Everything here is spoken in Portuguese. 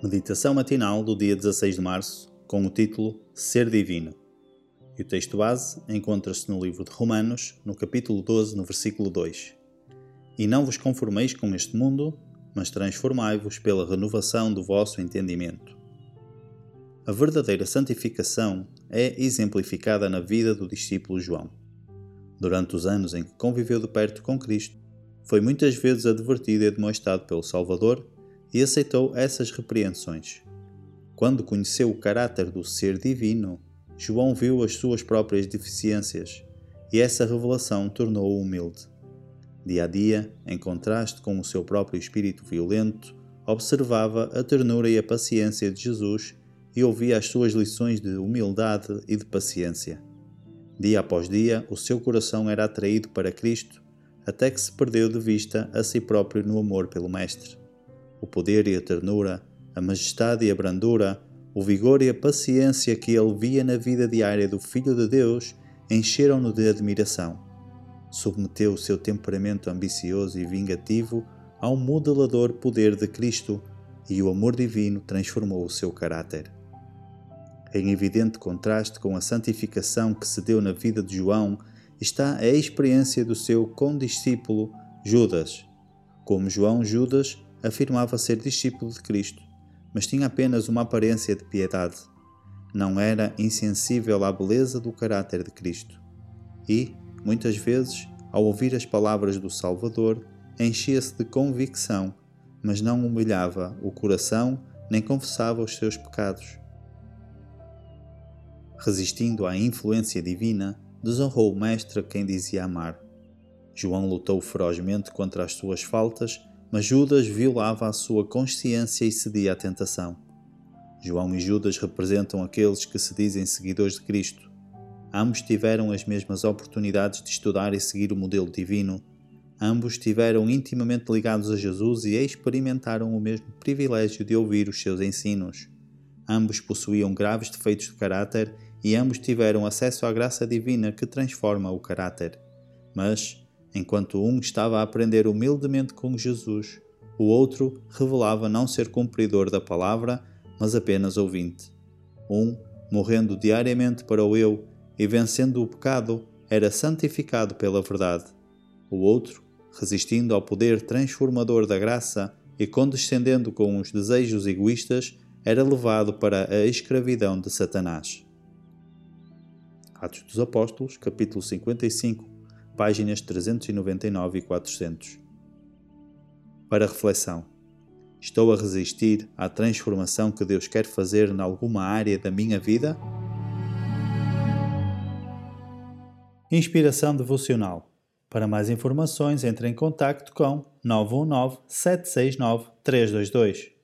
Meditação matinal do dia 16 de março, com o título Ser Divino. E o texto base encontra-se no livro de Romanos, no capítulo 12, no versículo 2. E não vos conformeis com este mundo, mas transformai-vos pela renovação do vosso entendimento. A verdadeira santificação é exemplificada na vida do discípulo João. Durante os anos em que conviveu de perto com Cristo, foi muitas vezes advertido e demonstrado pelo Salvador e aceitou essas repreensões. Quando conheceu o caráter do ser divino, João viu as suas próprias deficiências e essa revelação tornou-o humilde. Dia a dia, em contraste com o seu próprio espírito violento, observava a ternura e a paciência de Jesus e ouvia as suas lições de humildade e de paciência. Dia após dia, o seu coração era atraído para Cristo, até que se perdeu de vista a si próprio no amor pelo Mestre o poder e a ternura, a majestade e a brandura, o vigor e a paciência que ele via na vida diária do Filho de Deus encheram-no de admiração. Submeteu o seu temperamento ambicioso e vingativo ao modelador poder de Cristo e o amor divino transformou o seu caráter. Em evidente contraste com a santificação que se deu na vida de João está a experiência do seu condiscípulo Judas. Como João, Judas afirmava ser discípulo de Cristo, mas tinha apenas uma aparência de piedade. Não era insensível à beleza do caráter de Cristo. E, muitas vezes, ao ouvir as palavras do Salvador, enchia-se de convicção, mas não humilhava o coração nem confessava os seus pecados. Resistindo à influência divina, desonrou o Mestre quem dizia amar. João lutou ferozmente contra as suas faltas mas Judas violava a sua consciência e cedia à tentação. João e Judas representam aqueles que se dizem seguidores de Cristo. Ambos tiveram as mesmas oportunidades de estudar e seguir o modelo divino. Ambos estiveram intimamente ligados a Jesus e experimentaram o mesmo privilégio de ouvir os seus ensinos. Ambos possuíam graves defeitos de caráter e ambos tiveram acesso à graça divina que transforma o caráter. Mas, Enquanto um estava a aprender humildemente com Jesus, o outro revelava não ser cumpridor da palavra, mas apenas ouvinte. Um, morrendo diariamente para o eu e vencendo o pecado, era santificado pela verdade. O outro, resistindo ao poder transformador da graça e condescendendo com os desejos egoístas, era levado para a escravidão de Satanás. Atos dos Apóstolos, capítulo 55, páginas 399 e 400. Para reflexão. Estou a resistir à transformação que Deus quer fazer em alguma área da minha vida? Inspiração devocional. Para mais informações, entre em contato com 919 769 322.